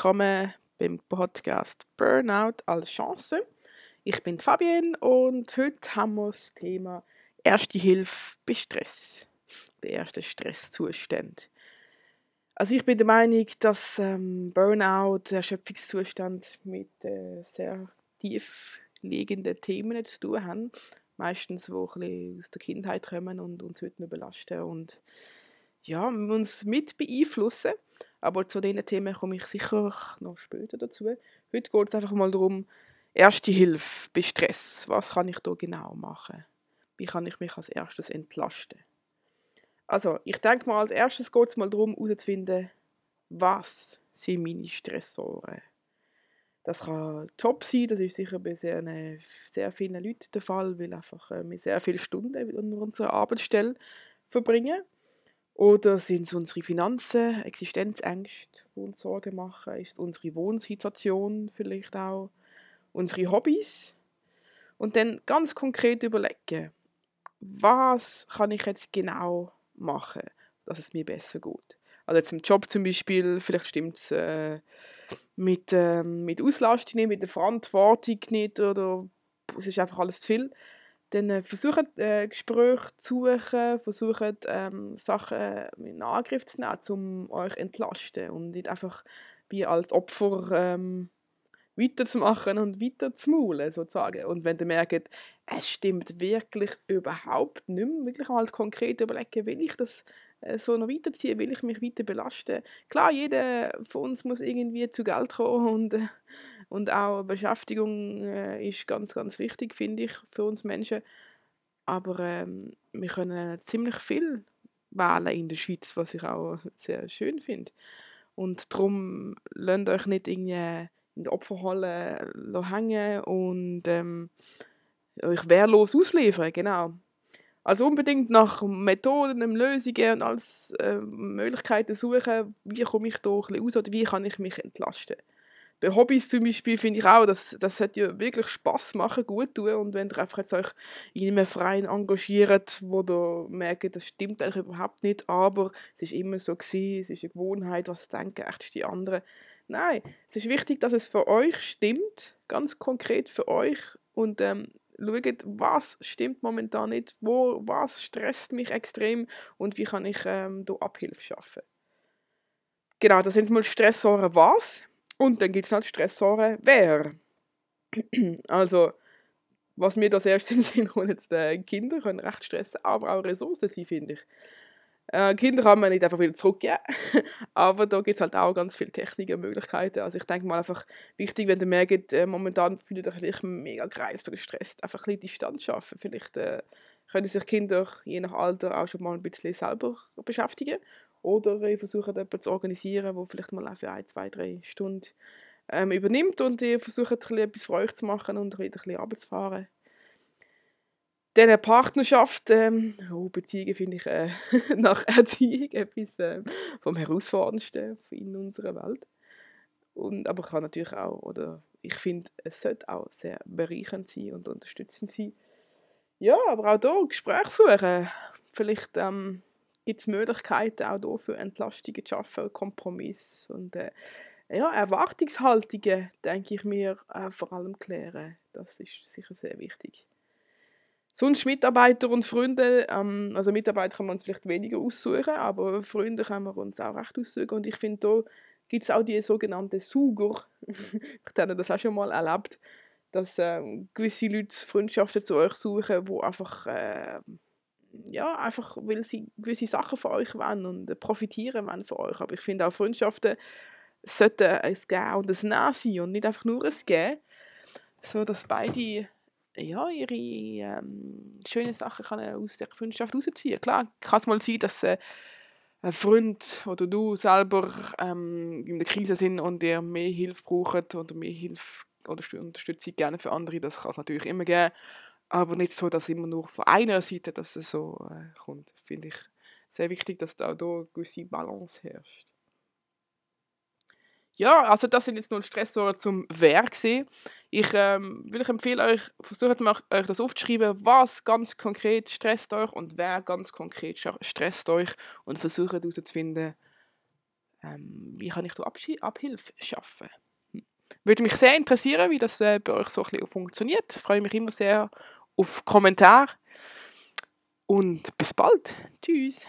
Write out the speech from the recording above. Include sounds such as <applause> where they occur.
willkommen beim Podcast Burnout als Chance. Ich bin Fabienne und heute haben wir das Thema Erste Hilfe bei Stress, bei ersten Stresszuständen. Also ich bin der Meinung, dass ähm, Burnout, Erschöpfungszustand mit äh, sehr tief liegenden Themen zu tun haben. Meistens, die aus der Kindheit kommen und uns heute noch belasten und ja, uns mit beeinflussen. Aber zu diesen Themen komme ich sicher noch später dazu. Heute geht es einfach mal darum, erste Hilfe bei Stress. Was kann ich da genau machen? Wie kann ich mich als erstes entlasten? Also, ich denke mal, als erstes geht es mal darum, herauszufinden, was sind meine Stressoren. Das kann Job sein, das ist sicher bei sehr, sehr vielen Leuten der Fall, weil einfach äh, wir sehr viele Stunden an unserer Arbeitsstelle verbringen. Oder sind es unsere Finanzen, Existenzängste, die uns Sorgen machen? Ist es unsere Wohnsituation vielleicht auch? Unsere Hobbys? Und dann ganz konkret überlegen, was kann ich jetzt genau machen, dass es mir besser geht. Also jetzt im Job zum Beispiel, vielleicht stimmt es äh, mit, äh, mit Auslastung nicht, mit der Verantwortung nicht oder es ist einfach alles zu viel dann äh, versucht äh, Gespräche zu suchen, versucht ähm, Sachen in Angriff zu nehmen, um euch zu entlasten und nicht einfach wie als Opfer ähm, weiterzumachen und weiter zu maulen, sozusagen. Und wenn ihr merkt, es stimmt wirklich überhaupt nicht mehr, wirklich mal konkret überlegen, will ich das äh, so noch weiterziehen, will ich mich weiter belasten. Klar, jeder von uns muss irgendwie zu Geld kommen und äh, und auch Beschäftigung äh, ist ganz, ganz wichtig, finde ich, für uns Menschen. Aber ähm, wir können ziemlich viel wählen in der Schweiz, was ich auch sehr schön finde. Und darum lasst euch nicht irgendwie in der Opferhalle hängen und ähm, euch wehrlos ausliefern, genau. Also unbedingt nach Methoden, Lösungen und alles äh, Möglichkeiten suchen, wie komme ich da ein bisschen raus oder wie kann ich mich entlasten bei Hobbys zum Beispiel finde ich auch, dass das hat ja wirklich Spaß machen, gut tun und wenn ihr einfach jetzt euch in einem Verein engagiert, wo ihr merkt, das stimmt eigentlich überhaupt nicht, aber es ist immer so gewesen, es ist eine Gewohnheit, was denken echt die anderen. Nein, es ist wichtig, dass es für euch stimmt, ganz konkret für euch und ähm, schaut, was stimmt momentan nicht, wo, was stresst mich extrem und wie kann ich ähm, da Abhilfe schaffen. Genau, das sind mal Stressoren was. Und dann gibt es halt Stressoren, wer. <clears throat> also, was mir das erste <laughs> Sinn kommt, jetzt, äh, Kinder können recht stressen, aber auch Ressourcen sein, finde ich. Äh, Kinder kann man nicht einfach wieder zurückgeben, <laughs> aber da gibt es halt auch ganz viele Techniken und Möglichkeiten. Also ich denke mal einfach wichtig, wenn ihr merkt, äh, momentan fühlt ihr euch mega kreist oder gestresst, einfach ein bisschen Distanz schaffen. Vielleicht äh, können sich Kinder je nach Alter auch schon mal ein bisschen selber beschäftigen oder ihr versucht jemanden zu organisieren, der vielleicht mal für ein, zwei, drei Stunden ähm, übernimmt und ihr versucht etwas für euch zu machen und wieder ein bisschen runterzufahren. Dann eine Partnerschaft, ähm, oh, Beziehungen finde ich äh, <laughs> nach Erziehung etwas äh, vom Herausforderndsten in unserer Welt. Und, aber kann natürlich auch, oder ich finde, es sollte auch sehr bereichernd sein und unterstützend sein. Ja, aber auch hier Gespräche suchen. Vielleicht ähm, gibt es Möglichkeiten, auch hier für Entlastungen zu schaffen, Kompromiss und äh, ja, Erwartungshaltungen, denke ich mir, äh, vor allem klären. Das ist sicher sehr wichtig. Sonst Mitarbeiter und Freunde, ähm, also Mitarbeiter können wir uns vielleicht weniger aussuchen, aber Freunde können wir uns auch recht aussuchen und ich finde, da gibt es auch die sogenannten Suger. <laughs> ich habe das auch schon mal erlebt, dass äh, gewisse Leute Freundschaften zu euch suchen, wo einfach äh, ja, einfach weil sie gewisse Sachen von euch wollen und profitieren wollen von euch. Aber ich finde auch Freundschaften sollten ein Gehen und ein Nehmen sein und nicht einfach nur ein Gehen, so dass beide ja, ihre ähm, schönen Sachen kann aus der Freundschaft rausziehen. Klar, kann es mal sein, dass äh, ein Freund oder du selber ähm, in der Krise sind und ihr mehr Hilfe braucht oder mehr Hilfe oder Unterstützung gerne für andere, das kann es natürlich immer geben aber nicht so, dass immer nur von einer Seite dass es so äh, kommt. Finde ich sehr wichtig, dass da eine gewisse Balance herrscht. Ja, also das sind jetzt nur Stressoren zum Wer gesehen. Ich ähm, will euch empfehlen, euch versucht mal euch das aufzuschreiben, was ganz konkret stresst euch und wer ganz konkret stresst euch und versucht herauszufinden, Ähm, wie kann ich da Abschi Abhilfe schaffen? Hm. Würde mich sehr interessieren, wie das äh, bei euch so ein bisschen funktioniert. Ich freue mich immer sehr auf Kommentare. Und bis bald. Tschüss.